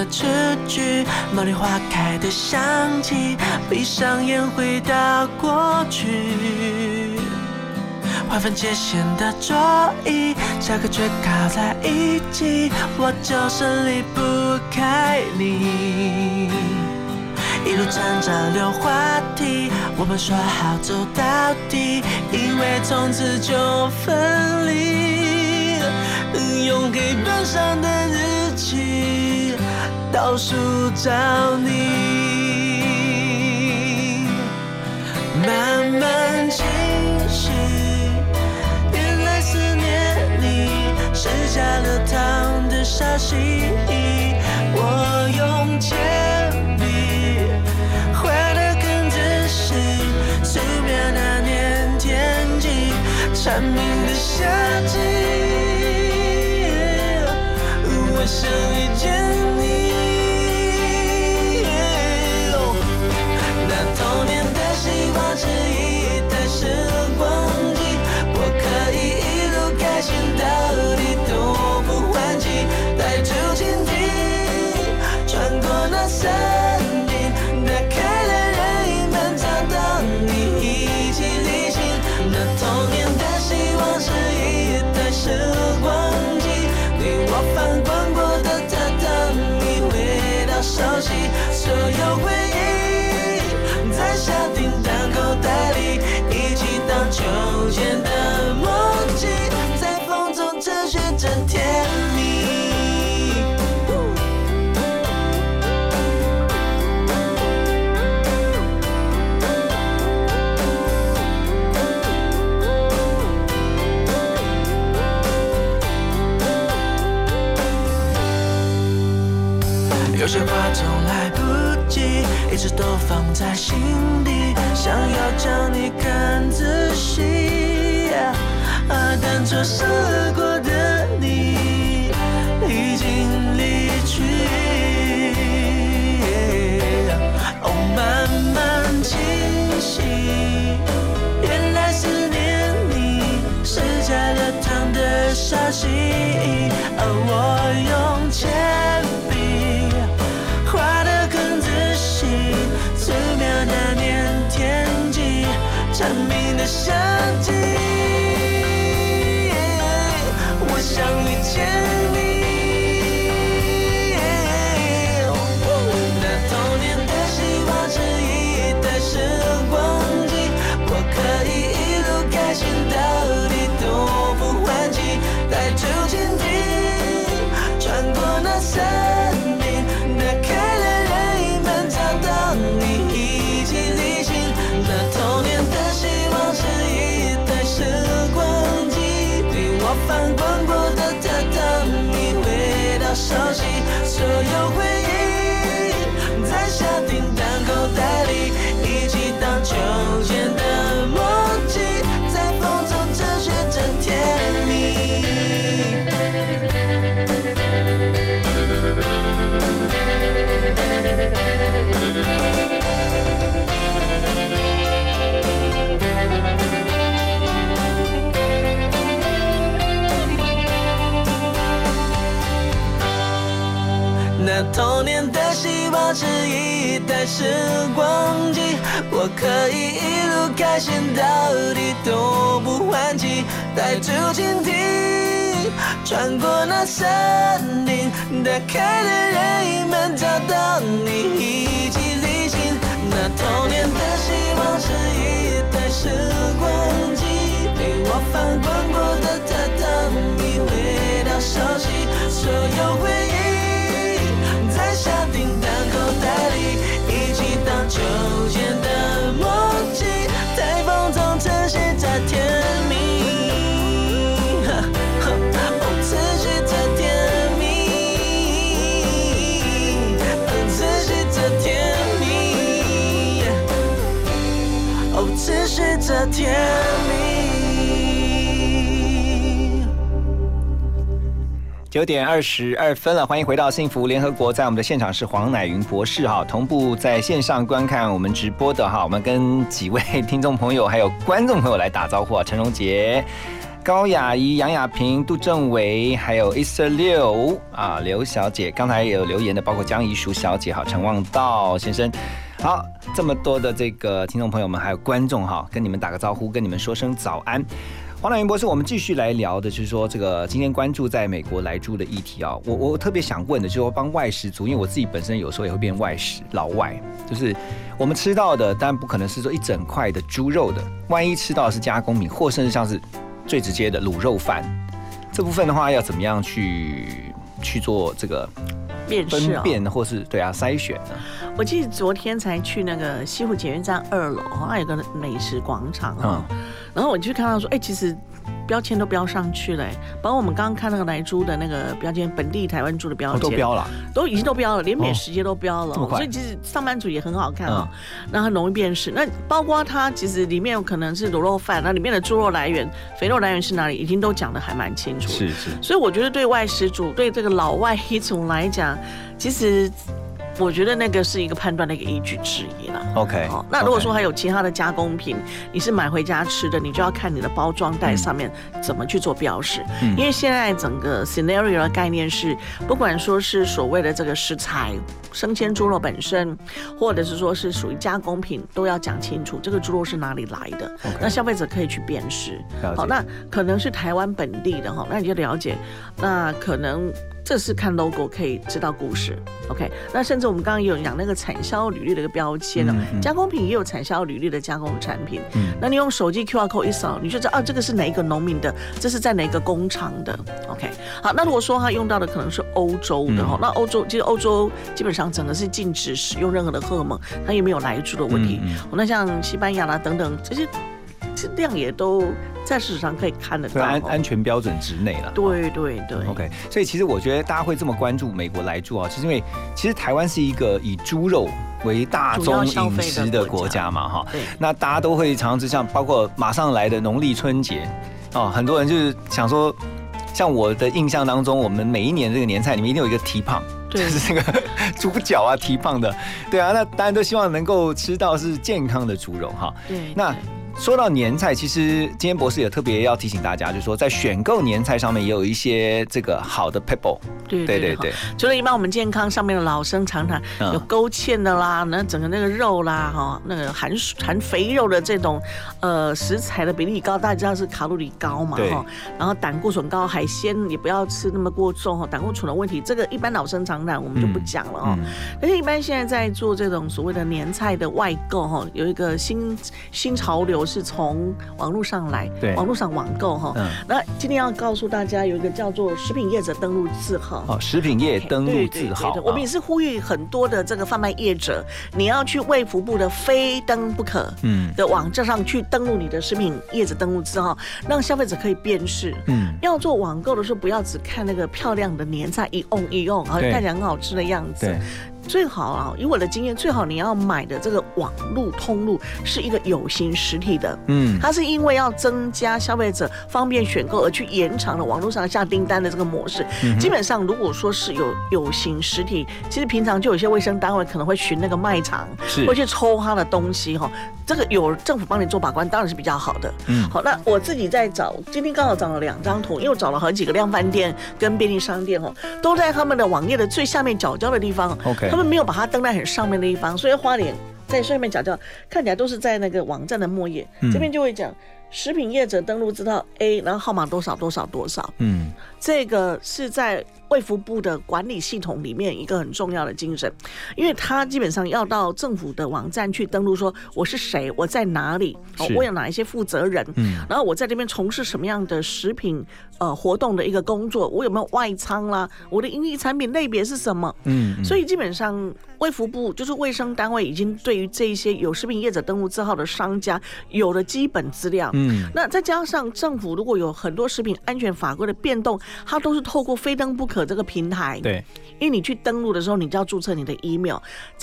S4: 的词句，茉莉花开的香气，闭上眼回到过去。划分界限的桌椅，下课却靠在一起，我就是离不开你。一路站着溜话题，我们说好走到底，因为从此就分离。用黑板上的日期倒数找你，慢慢清晰。原来思念你是加了糖的沙西，我用铅笔画的更仔细，素描那年天气，蝉鸣的夏季，些话总来不及，一直都放在心底，想要将你看仔细。啊，但错失过的你已经离去。哦，慢慢清晰，原来思念你是加了糖的杀心。而我用钱。蝉童年的希望是一台时光机，我可以一路开心到底都不换气，带出蜻蜓，穿过那森林，打开了人们找到你一起旅行。那童年的希望是一台时光机，陪我翻滚过的榻榻米味道熟悉，所有回忆。秋千的默契，在风中持续着甜蜜，哦，持续着甜蜜，哦，持续着甜蜜，哦，持续着甜
S5: 九点二十二分了，欢迎回到幸福联合国，在我们的现场是黄乃云博士哈，同步在线上观看我们直播的哈，我们跟几位听众朋友还有观众朋友来打招呼啊，陈荣杰、高雅怡、杨雅萍、杜正伟，还有 Easter 六啊，刘小姐，刚才有留言的，包括江怡淑小姐哈，陈望道先生。好，这么多的这个听众朋友们，还有观众哈，跟你们打个招呼，跟你们说声早安。黄乃云博士，我们继续来聊的，就是说这个今天关注在美国来猪的议题啊。我我特别想问的，就是说帮外食族，因为我自己本身有时候也会变外食老外，就是我们吃到的，当然不可能是说一整块的猪肉的，万一吃到的是加工品，或甚至像是最直接的卤肉饭，这部分的话要怎么样去去做这个
S6: 辨识啊
S5: 分辨，或是对啊筛选呢？
S6: 我记得昨天才去那个西湖捷运站二楼，好像有个美食广场啊，然后我就看到说，哎、其实标签都标上去了、哎。包括我们刚刚看那个来猪的那个标签，本地台湾猪的标
S5: 哦
S6: 签、
S5: 都标了，
S6: 都已经都标了，连美食街都标了，所以其实上班族也很好看啊、那很容易辨识。那包括它其实里面有可能是卤肉饭，那里面的猪肉来源、肥肉来源是哪里，已经都讲的还蛮清楚。
S5: 是是，
S6: 所以我觉得对外食主、对这个老外一族来讲，其实我觉得那个是一个判断的一个依据之一啦。
S5: OK，
S6: 好，那如果说还有其他的加工品，你是买回家吃的，你就要看你的包装袋上面怎么去做标识。
S5: 嗯
S6: 因为现在整个 scenario 的概念是，不管说是所谓的这个食材，生鲜猪肉本身，或者是说是属于加工品，都要讲清楚这个猪肉是哪里来的。那消费者可以去辨识好，那可能是台湾本地的哈，那你就了解。那可能这是看 logo 可以知道故事。OK，那甚至我们刚刚也有讲那个产销履历的一个标签呢、
S5: 嗯嗯
S6: 加工品也有产销履历的加工产品。
S5: 嗯
S6: 那你用手机 QR code 一扫，你就知道啊，这个是哪一个农民的，这是在哪个工厂的。OK，好，那如果说他用到的可能是欧洲的那欧洲其实欧洲基本上整个是禁止使用任何的荷尔蒙，它也没有来猪的问题。那像西班牙啦等等这些，这量也都在市场上可以看得到。
S5: 对安安全标准之内了。
S6: 对对对
S5: OK，所以其实我觉得大家会这么关注美国来猪啊，就是因为其实台湾是一个以猪肉为大宗饮食的
S6: 国
S5: 国家嘛，哈
S6: 对，
S5: 那大家都会常常像包括马上来的农历春节哦，很多人就是想说，像我的印象当中，我们每一年这个年菜里面一定有一个蹄膀。就是那个猪脚啊，蹄膀的，对啊，那大家都希望能够吃到是健康的猪肉哈。
S6: 对，
S5: 那说到年菜，其实今天博士也特别要提醒大家，就是说在选购年菜上面也有一些这个好的 people。
S6: 对对
S5: 对对对，
S6: 除了一般我们健康上面的老生常谈，
S5: 嗯。
S6: 有勾芡的啦，那整个那个肉啦，哈，那个含含肥肉的这种呃食材的比例高，大家知道是卡路里高嘛，
S5: 对。
S6: 哈，然后胆固醇高，海鲜也不要吃那么过重哈，胆固醇的问题，这个一般老生常谈我们就不讲了哦。
S5: 嗯。
S6: 但是，一般现在在做这种所谓的年菜的外购哈，有一个新新潮流是从网络上来，
S5: 对
S6: 网络上网购哈。
S5: 嗯
S6: 那今天要告诉大家，有一个叫做食品业者登录字号。
S5: 哦，食品业登录字号，
S6: 我们也是呼吁很多的这个贩卖业者，你要去卫福部的非登不可
S5: 嗯
S6: 的网站上去登录你的食品业者登录字号，让消费者可以辨识。
S5: 嗯
S6: 要做网购的时候，不要只看那个漂亮的年菜一瓮一瓮，好像
S5: 对
S6: 看起来很好吃的样子
S5: 对。
S6: 最好啊，以我的经验，最好你要买的这个网络通路是一个有形实体的。
S5: 嗯
S6: 它是因为要增加消费者方便选购而去延长了网络上下订单的这个模式。
S5: 嗯
S6: 基本上，如果说是有有形实体，其实平常就有些卫生单位可能会巡那个卖场，
S5: 是
S6: 会去抽他的东西哈。这个有政府帮你做把关，当然是比较好的。
S5: 嗯
S6: 好，那我自己在找，今天刚好找了两张图，因为我找了好几个量贩店跟便利商店哦，都在他们的网页的最下面角角的地方。
S5: OK
S6: 他们没有把它登在很上面的一方，所以花莲在上面讲叫看起来都是在那个网站的末页，
S5: 嗯。
S6: 这边就会讲食品业者登录知道 A，然后号码多少多少多少，
S5: 嗯。
S6: 这个是在卫福部的管理系统里面一个很重要的精神，因为他基本上要到政府的网站去登录，说我是谁，我在哪里，哦我有哪一些负责人，
S5: 嗯。
S6: 然后我在这边从事什么样的食品呃活动的一个工作，我有没有外仓啦，我的营利产品类别是什么，
S5: 嗯嗯。
S6: 所以基本上卫福部就是卫生单位已经对于这一些有食品业者登录字号的商家有了基本资料，
S5: 嗯
S6: 那再加上政府如果有很多食品安全法规的变动，它都是透过非登不可这个平台。
S5: 对，
S6: 因为你去登录的时候，你就要注册你的 email，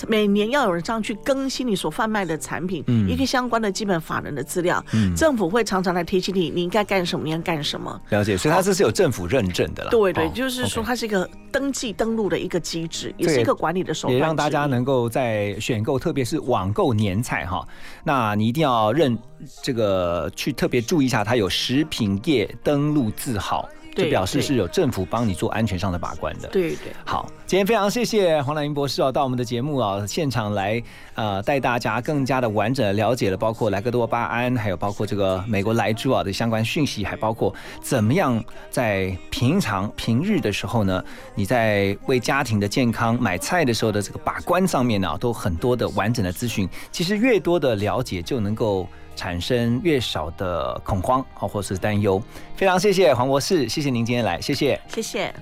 S6: 每年要有人上去更新你所贩卖的产品，
S5: 嗯
S6: 一个相关的基本法人的资料。
S5: 嗯
S6: 政府会常常来提醒你，你应该干什么，你应该干什么。
S5: 了解，所以它这是有政府认证的啦。
S6: 对对，
S5: 哦
S6: 就是说它是一个登记登录的一个机制，也是一个管理的手段。
S5: 也让大家能够在选购，特别是网购年菜哈，那你一定要认这个去特别注意一下，它有食品业登录字号，就表示是有政府帮你做安全上的把关的。
S6: 对对。
S5: 好，今天非常谢谢黄乃英博士哦，到我们的节目啊现场来，呃，带大家更加的完整的了解了，包括莱克多巴胺，还有包括这个美国莱猪啊的相关讯息，还包括怎么样在平常平日的时候呢，你在为家庭的健康买菜的时候的这个把关上面呢、都很多的完整的资讯。其实越多的了解，就能够产生越少的恐慌啊，或是担忧。非常谢谢黄博士，谢谢您今天来，谢谢。
S6: 谢谢。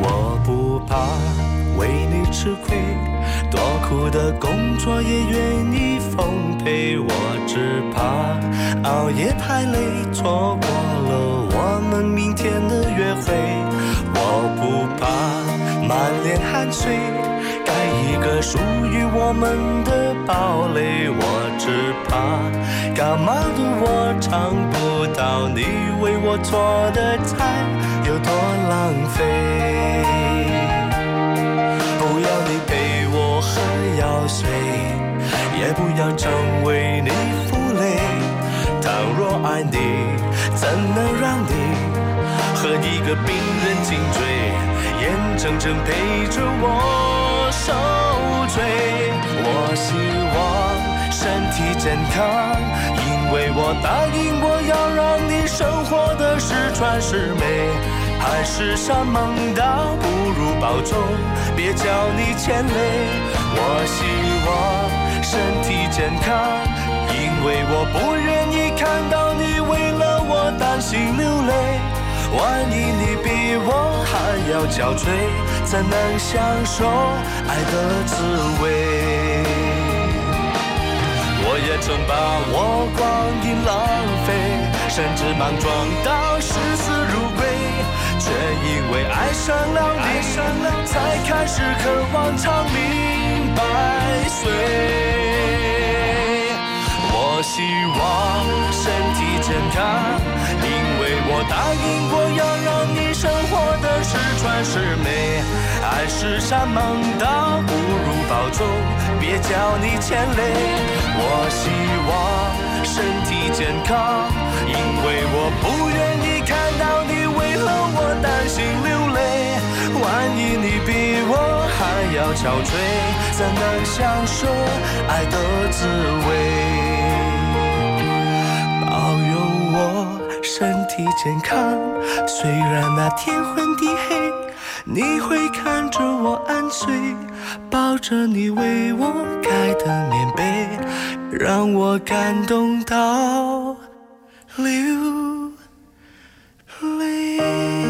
S4: 我不怕为你吃亏，多苦的工作也愿意奉陪。我只怕熬夜太累，错过了我们明天的约会。我不怕满脸汗水，盖一个属于我们的堡垒。我只怕感冒的我尝不到你为我做的菜有多浪费。不要你陪我喝药水，也不要成为你负累。倘若爱你，怎能让你和一个病人颈椎，眼睁睁陪着我受罪？我希望身体健康，因为我答应我要让你生活的十全十美。海誓山盟倒不如保重，别叫你牵累。我希望身体健康，因为我不愿意看到你为了我担心流泪。万一你比我还要憔悴，怎能享受爱的滋味？我也曾把我光阴浪费，甚至莽撞到视死如归。却因为爱上了你，才开始渴望长命百岁。我希望身体健康，因为我答应过要让你生活的十全十美。爱是山盟，倒，不如保重，别叫你牵累。我希望身体健康，因为我不愿意看到你为了我担心流泪。万一你比我还要憔悴，怎能享受爱的滋味？健康虽然那天昏地黑你会看着我安睡抱着你为我盖的棉被让我感动到流泪。